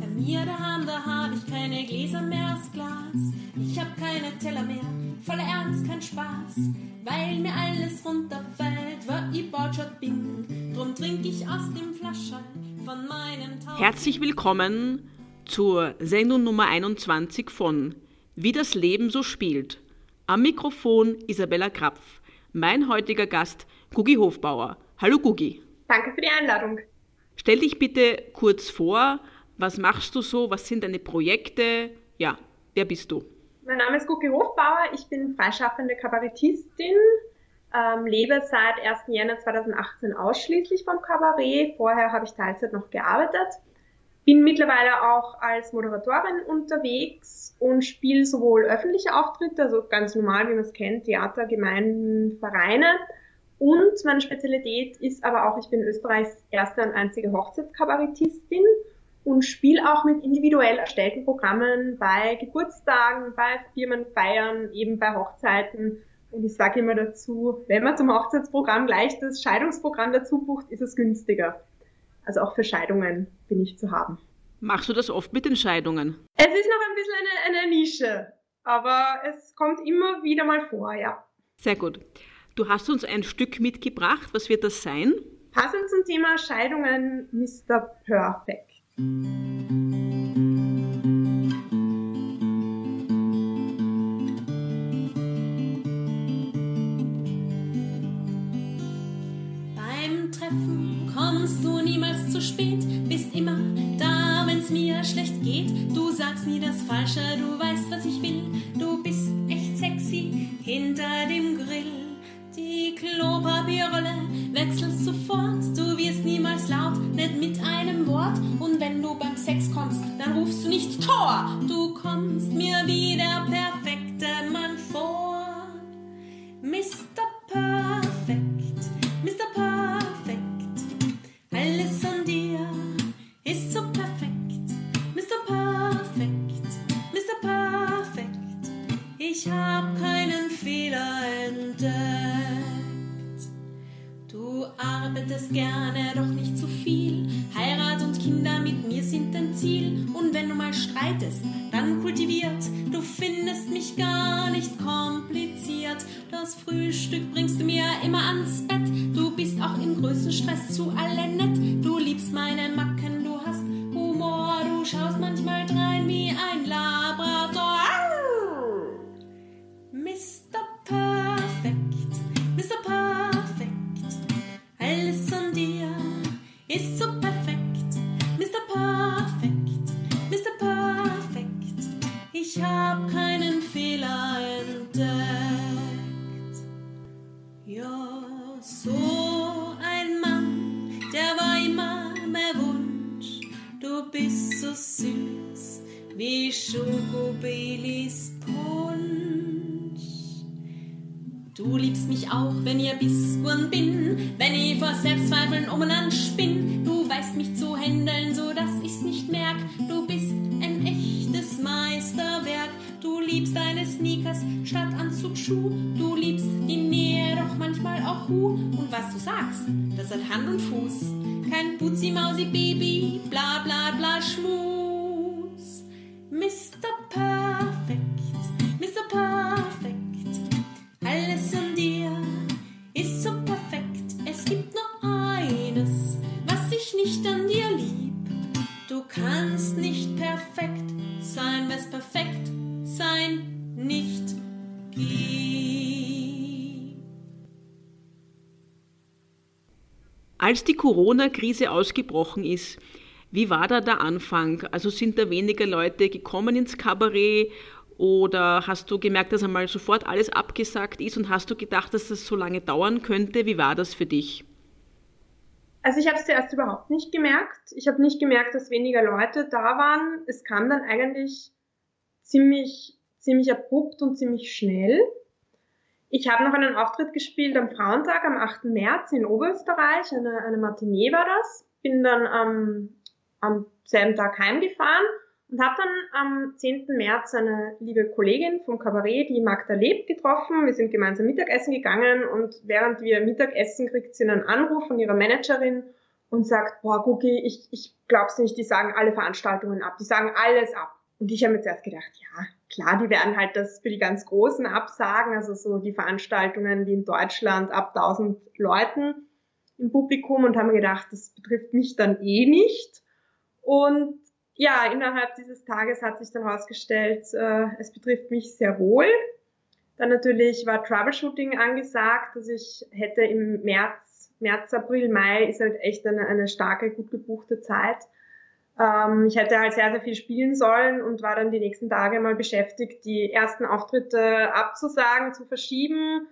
Bei mir daheim, da hab ich keine Gläser mehr aus Glas. Ich hab keine Teller mehr, voller Ernst, kein Spaß. Weil mir alles runterfällt, weil ich Bautschott bin. Drum trink ich aus dem Flascherl von meinem Tausch. Herzlich willkommen zur Sendung Nummer 21 von Wie das Leben so spielt. Am Mikrofon Isabella Krapf. Mein heutiger Gast Gugi Hofbauer. Hallo Gugi. Danke für die Einladung. Stell dich bitte kurz vor. Was machst du so? Was sind deine Projekte? Ja, wer bist du? Mein Name ist Gugi Hofbauer. Ich bin freischaffende Kabarettistin, ähm, lebe seit 1. Jänner 2018 ausschließlich vom Kabarett. Vorher habe ich Teilzeit noch gearbeitet. Bin mittlerweile auch als Moderatorin unterwegs und spiele sowohl öffentliche Auftritte, also ganz normal, wie man es kennt, Theater, Gemeinden, Vereine. Und meine Spezialität ist aber auch, ich bin Österreichs erste und einzige Hochzeitskabarettistin und spiele auch mit individuell erstellten Programmen bei Geburtstagen, bei Firmenfeiern, eben bei Hochzeiten. Und ich sage immer dazu, wenn man zum Hochzeitsprogramm gleich das Scheidungsprogramm dazu bucht, ist es günstiger. Also auch für Scheidungen bin ich zu haben. Machst du das oft mit den Scheidungen? Es ist noch ein bisschen eine, eine Nische, aber es kommt immer wieder mal vor, ja. Sehr gut. Du hast uns ein Stück mitgebracht. Was wird das sein? Passend zum Thema Scheidungen, Mr. Perfect. Beim Treffen kommst du niemals zu spät, bist immer da, wenn's mir schlecht geht. Du sagst nie das Falsche, du weißt, was ich will. Du bist bringst mir immer ans Bett. Du bist auch im größten Stress zu alle nett. Du liebst meine Macken, wie Schokobelis Punsch. Du liebst mich auch, wenn ein Biskuren bin, wenn ich vor Selbstzweifeln umeinander spinn. Du weißt mich zu händeln, so dass ich's nicht merk. Du bist ein echtes Meisterwerk. Du liebst deine Sneakers statt Anzug Schuh. Du liebst die Nähe, doch manchmal auch Hu. Und was du sagst, das hat Hand und Fuß. Kein Putzi Mausi Baby, bla bla bla Schmus. Mr. Perfect, Mr. Perfect. Alles an dir ist so perfekt. Es gibt nur eines, was ich nicht an dir lieb. Du kannst nicht perfekt sein, was perfekt sein nicht gibt. Als die Corona-Krise ausgebrochen ist, wie war da der Anfang? Also sind da weniger Leute gekommen ins Kabarett oder hast du gemerkt, dass einmal sofort alles abgesagt ist und hast du gedacht, dass das so lange dauern könnte? Wie war das für dich? Also ich habe es zuerst überhaupt nicht gemerkt. Ich habe nicht gemerkt, dass weniger Leute da waren. Es kam dann eigentlich ziemlich, ziemlich abrupt und ziemlich schnell. Ich habe noch einen Auftritt gespielt am Frauentag am 8. März in Oberösterreich. Eine, eine Matinee war das. Bin dann am, am selben Tag heimgefahren und habe dann am 10. März eine liebe Kollegin vom Kabarett, die Magda Leb, getroffen. Wir sind gemeinsam Mittagessen gegangen und während wir Mittagessen kriegt sie einen Anruf von ihrer Managerin und sagt, boah, Guki, ich, ich glaub's nicht, die sagen alle Veranstaltungen ab, die sagen alles ab. Und ich habe mir zuerst gedacht, ja, klar, die werden halt das für die ganz Großen absagen, also so die Veranstaltungen wie in Deutschland ab 1000 Leuten im Publikum und haben gedacht, das betrifft mich dann eh nicht. Und ja, innerhalb dieses Tages hat sich dann herausgestellt, äh, es betrifft mich sehr wohl. Dann natürlich war Troubleshooting angesagt, also ich hätte im März, März, April, Mai ist halt echt eine, eine starke, gut gebuchte Zeit. Ähm, ich hätte halt sehr, sehr viel spielen sollen und war dann die nächsten Tage mal beschäftigt, die ersten Auftritte abzusagen, zu verschieben,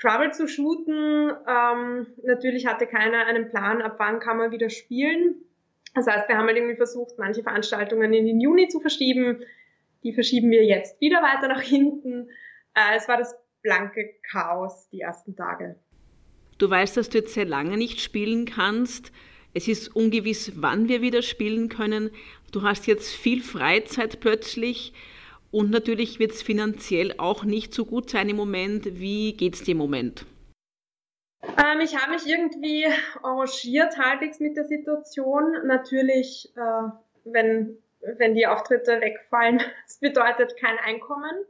Trouble zu shooten. Ähm, natürlich hatte keiner einen Plan, ab wann kann man wieder spielen. Das heißt, wir haben halt irgendwie versucht, manche Veranstaltungen in den Juni zu verschieben. Die verschieben wir jetzt wieder weiter nach hinten. Äh, es war das blanke Chaos die ersten Tage. Du weißt, dass du jetzt sehr lange nicht spielen kannst. Es ist ungewiss, wann wir wieder spielen können. Du hast jetzt viel Freizeit plötzlich und natürlich wird es finanziell auch nicht so gut sein im Moment. Wie geht es dir im Moment? Ähm, ich habe mich irgendwie arrangiert halbwegs mit der Situation. Natürlich, äh, wenn, wenn die Auftritte wegfallen, das bedeutet kein Einkommen.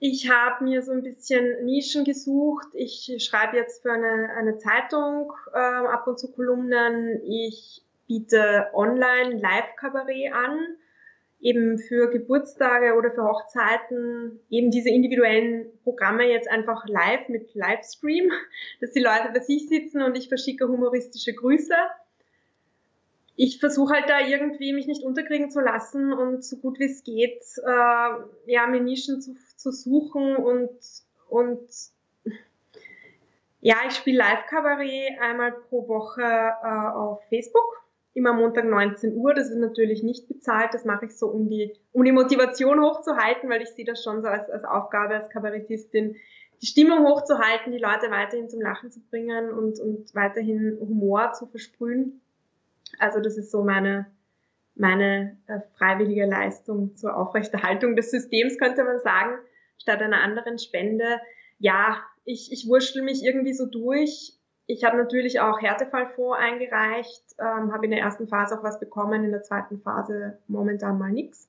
Ich habe mir so ein bisschen Nischen gesucht. Ich schreibe jetzt für eine, eine Zeitung äh, ab und zu Kolumnen. Ich biete online Live-Kabarett an eben für Geburtstage oder für Hochzeiten eben diese individuellen Programme jetzt einfach live mit Livestream, dass die Leute bei sich sitzen und ich verschicke humoristische Grüße. Ich versuche halt da irgendwie mich nicht unterkriegen zu lassen und so gut wie es geht, äh, ja, mir Nischen zu, zu suchen und, und ja, ich spiele Live-Kabarett einmal pro Woche äh, auf Facebook immer Montag 19 Uhr. Das ist natürlich nicht bezahlt. Das mache ich so, um die, um die Motivation hochzuhalten, weil ich sehe das schon so als, als Aufgabe als Kabarettistin, die Stimmung hochzuhalten, die Leute weiterhin zum Lachen zu bringen und, und weiterhin Humor zu versprühen. Also das ist so meine, meine äh, freiwillige Leistung zur Aufrechterhaltung des Systems, könnte man sagen, statt einer anderen Spende. Ja, ich, ich wurschtel mich irgendwie so durch. Ich habe natürlich auch Härtefallfonds eingereicht, ähm, habe in der ersten Phase auch was bekommen, in der zweiten Phase momentan mal nichts.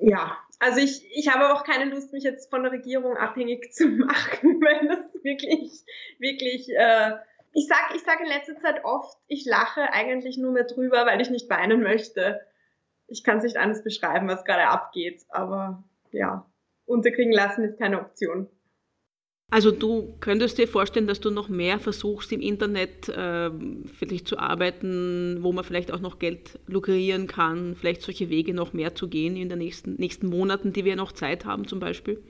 Ja, also ich, ich habe auch keine Lust, mich jetzt von der Regierung abhängig zu machen, weil das wirklich, wirklich, äh, ich sag, ich sag in letzter Zeit oft, ich lache eigentlich nur mehr drüber, weil ich nicht weinen möchte. Ich kann es nicht anders beschreiben, was gerade abgeht, aber ja, unterkriegen lassen ist keine Option. Also du könntest dir vorstellen, dass du noch mehr versuchst im Internet äh, vielleicht zu arbeiten, wo man vielleicht auch noch Geld lukrieren kann, vielleicht solche Wege noch mehr zu gehen in den nächsten, nächsten Monaten, die wir noch Zeit haben zum Beispiel?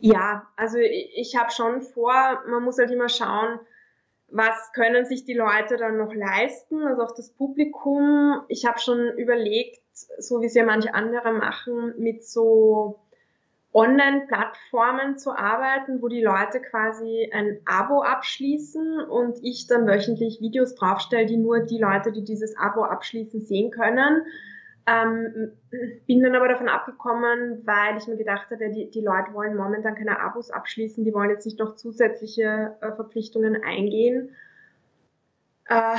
Ja, also ich, ich habe schon vor, man muss halt immer schauen, was können sich die Leute dann noch leisten, also auch das Publikum. Ich habe schon überlegt, so wie es ja manche andere machen, mit so Online-Plattformen zu arbeiten, wo die Leute quasi ein Abo abschließen und ich dann wöchentlich Videos draufstelle, die nur die Leute, die dieses Abo abschließen, sehen können. Ähm, bin dann aber davon abgekommen, weil ich mir gedacht habe, die, die Leute wollen momentan keine Abos abschließen, die wollen jetzt nicht noch zusätzliche äh, Verpflichtungen eingehen. Äh,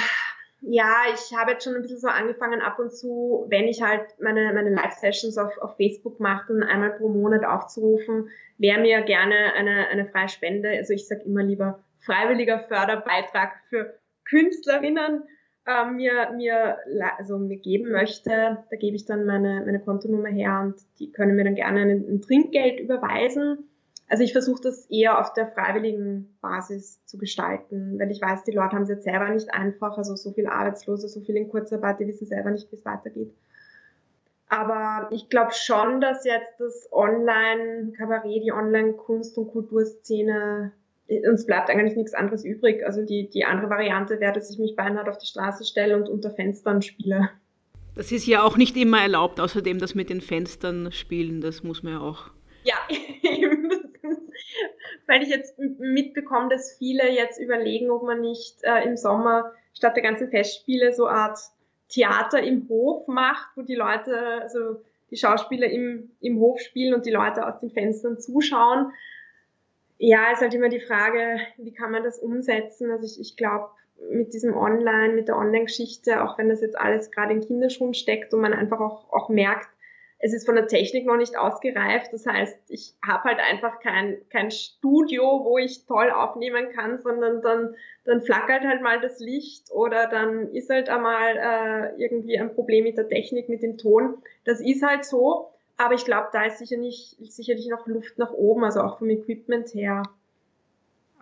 ja, ich habe jetzt schon ein bisschen so angefangen, ab und zu, wenn ich halt meine, meine Live-Sessions auf, auf Facebook mache, dann einmal pro Monat aufzurufen, wer mir gerne eine, eine freie Spende, also ich sage immer lieber freiwilliger Förderbeitrag für Künstlerinnen äh, mir, mir, also mir geben möchte, da gebe ich dann meine, meine Kontonummer her und die können mir dann gerne ein, ein Trinkgeld überweisen. Also ich versuche das eher auf der freiwilligen Basis zu gestalten, weil ich weiß, die Leute haben es jetzt selber nicht einfach, also so viel Arbeitslose, so viel in Kurzarbeit, die wissen selber nicht, wie es weitergeht. Aber ich glaube schon, dass jetzt das Online-Kabarett, die Online-Kunst- und Kulturszene, uns bleibt eigentlich nichts anderes übrig. Also die, die andere Variante wäre, dass ich mich beinahe auf die Straße stelle und unter Fenstern spiele. Das ist ja auch nicht immer erlaubt, außerdem das mit den Fenstern spielen, das muss man ja auch. Ja, weil ich jetzt mitbekomme, dass viele jetzt überlegen, ob man nicht äh, im Sommer statt der ganzen Festspiele so Art Theater im Hof macht, wo die Leute, also die Schauspieler im, im Hof spielen und die Leute aus den Fenstern zuschauen. Ja, ist halt immer die Frage, wie kann man das umsetzen? Also ich, ich glaube, mit diesem Online, mit der Online-Geschichte, auch wenn das jetzt alles gerade in Kinderschuhen steckt und man einfach auch, auch merkt, es ist von der Technik noch nicht ausgereift. Das heißt, ich habe halt einfach kein, kein Studio, wo ich toll aufnehmen kann, sondern dann, dann flackert halt mal das Licht oder dann ist halt einmal äh, irgendwie ein Problem mit der Technik, mit dem Ton. Das ist halt so. Aber ich glaube, da ist sicher nicht, sicherlich noch Luft nach oben, also auch vom Equipment her.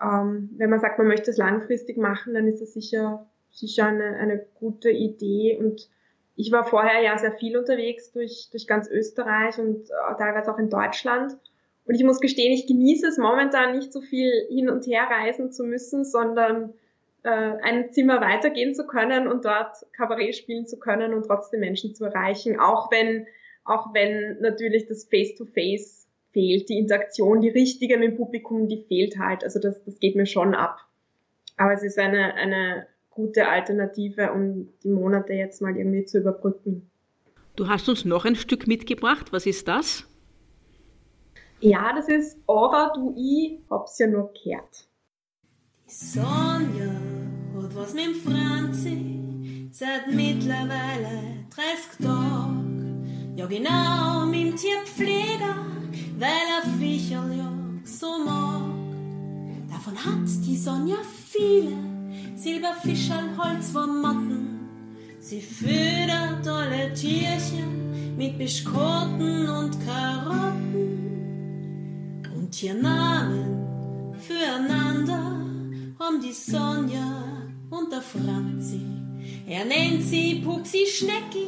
Ähm, wenn man sagt, man möchte es langfristig machen, dann ist das sicher, sicher eine, eine gute Idee und ich war vorher ja sehr viel unterwegs durch, durch ganz Österreich und äh, teilweise auch in Deutschland. Und ich muss gestehen, ich genieße es momentan nicht so viel hin und her reisen zu müssen, sondern äh, ein Zimmer weitergehen zu können und dort Kabarett spielen zu können und trotzdem Menschen zu erreichen, auch wenn, auch wenn natürlich das Face-to-Face -face fehlt, die Interaktion, die richtige mit dem Publikum, die fehlt halt. Also das, das geht mir schon ab. Aber es ist eine, eine gute Alternative, um die Monate jetzt mal irgendwie zu überbrücken. Du hast uns noch ein Stück mitgebracht. Was ist das? Ja, das ist Aber du ich hab's ja nur gehört. Die Sonja hat was mit dem Franzi seit mittlerweile 30 Tagen. Ja, genau, mit dem Tierpfleger, weil er Viecherl ja so mag. Davon hat die Sonja viele Silberfischern, Holzwurmmotten. Sie füttert alle Tierchen mit Bischkoten und Karotten. Und ihr Namen füreinander haben die Sonja und der Franzi. Er nennt sie Pupsi Schnecki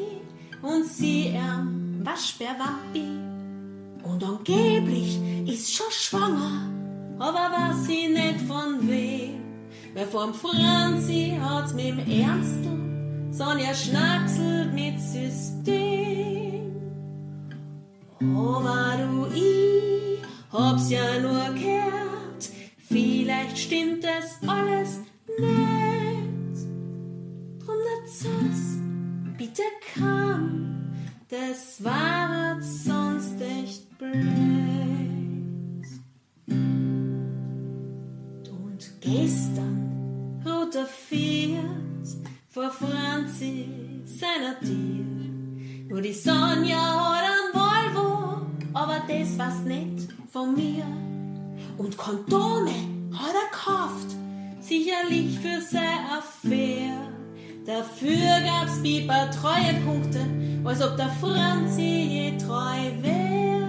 und sie er Waschbärwappi. Und angeblich ist schon schwanger, aber weiß sie nicht von wem. Wer vom Franzi hat's mit dem Ernstl, Sonja schnackselt mit System. Aber du, ich hab's ja nur gehört, vielleicht stimmt das alles nicht. Drum erzähl's, bitte kam, das war sonst war's nicht von mir. Und Kondome hat er gekauft, sicherlich für seine Affäre. Dafür gab's Biber Treuepunkte, als ob der Franzi je treu wär.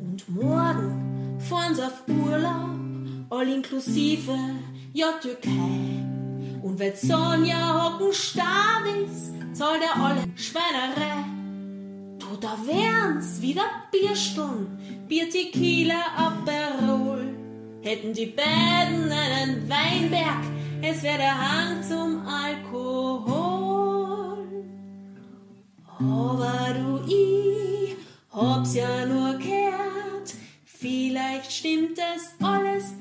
Und morgen fahren sie auf Urlaub, all inklusive ja Türkei. Und wenn Sonja hocken starr ist, zahlt er alle Schweinerei. Du, da wären's wieder Bierstunden, Bier Tequila Aperol. Hätten die beiden einen Weinberg, es wär der Hang zum Alkohol. Aber du, ich hab's ja nur gehört, vielleicht stimmt es alles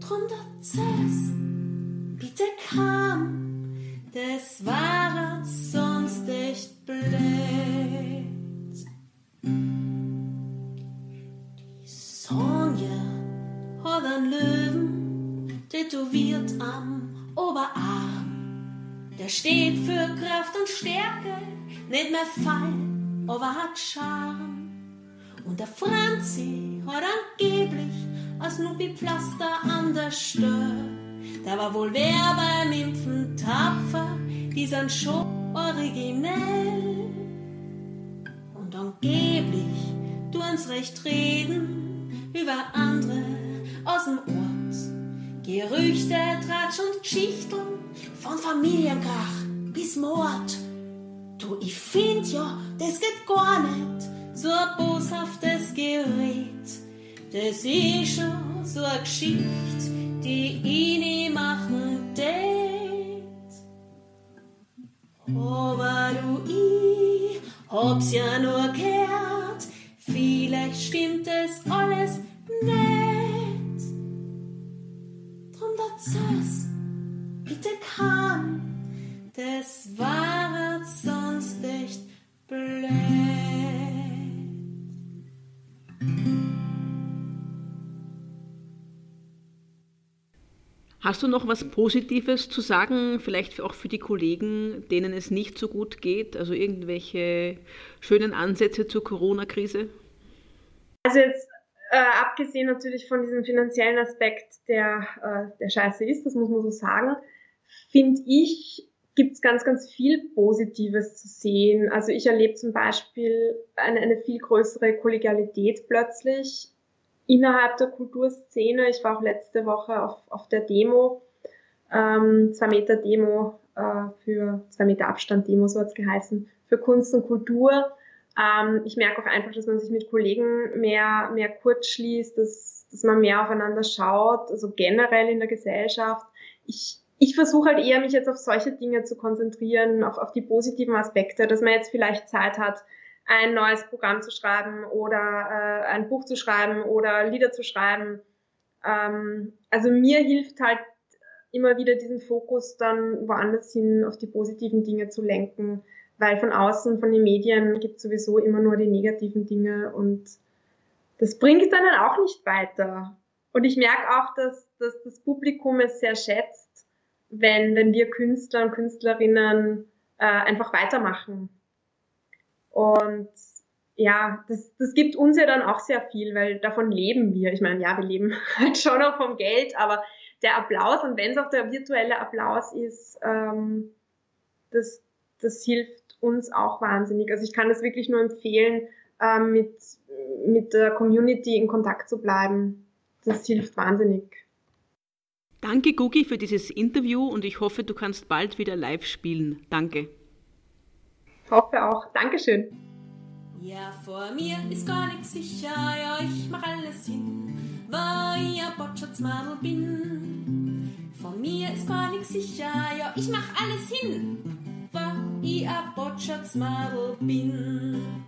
drum das bitte kam, das war sonst echt blöd. Die Sonja hat einen Löwen tätowiert am Oberarm. Der steht für Kraft und Stärke, nicht mehr Fall, aber hat Charme. Und der Franzi hat angeblich als Nubi-Pflaster an der Stirn. Da war wohl wer beim Impfen tapfer, die sind schon originell. Und angeblich tun's recht reden über andere aus dem Ort. Gerüchte, Tratsch und Geschichten von Familienkrach bis Mord. Du, ich find ja, das geht gar nicht, so ein boshaftes Gerät. Das ist schon so eine Geschichte, die ich nicht hab's Hast du noch was Positives zu sagen, vielleicht auch für die Kollegen, denen es nicht so gut geht? Also irgendwelche schönen Ansätze zur Corona-Krise? Also jetzt äh, abgesehen natürlich von diesem finanziellen Aspekt, der, äh, der scheiße ist, das muss man so sagen, finde ich, gibt es ganz, ganz viel Positives zu sehen. Also ich erlebe zum Beispiel eine, eine viel größere Kollegialität plötzlich innerhalb der Kulturszene. Ich war auch letzte Woche auf, auf der Demo, ähm, zwei Meter Demo äh, für zwei Meter Abstand Demo, so hat's geheißen, für Kunst und Kultur. Ähm, ich merke auch einfach, dass man sich mit Kollegen mehr, mehr kurz schließt, dass, dass man mehr aufeinander schaut, also generell in der Gesellschaft. Ich, ich versuche halt eher, mich jetzt auf solche Dinge zu konzentrieren, auf, auf die positiven Aspekte, dass man jetzt vielleicht Zeit hat, ein neues Programm zu schreiben oder äh, ein Buch zu schreiben oder Lieder zu schreiben. Ähm, also mir hilft halt immer wieder diesen Fokus dann woanders hin auf die positiven Dinge zu lenken, weil von außen, von den Medien gibt sowieso immer nur die negativen Dinge und das bringt dann auch nicht weiter. Und ich merke auch, dass, dass das Publikum es sehr schätzt, wenn, wenn wir Künstler und Künstlerinnen äh, einfach weitermachen. Und ja, das, das gibt uns ja dann auch sehr viel, weil davon leben wir. Ich meine, ja, wir leben halt schon auch vom Geld, aber der Applaus und wenn es auch der virtuelle Applaus ist, ähm, das, das hilft uns auch wahnsinnig. Also ich kann das wirklich nur empfehlen, ähm, mit, mit der Community in Kontakt zu bleiben. Das hilft wahnsinnig. Danke, Gugi, für dieses Interview und ich hoffe, du kannst bald wieder live spielen. Danke. Hoffe auch. Dankeschön. Ja, vor mir ist gar nichts sicher, ja, ich mach alles hin, weil ich ein Botschatzmadel bin. Vor mir ist gar nichts sicher, ja, ich mach alles hin, weil ich ein Botschatzmadel bin.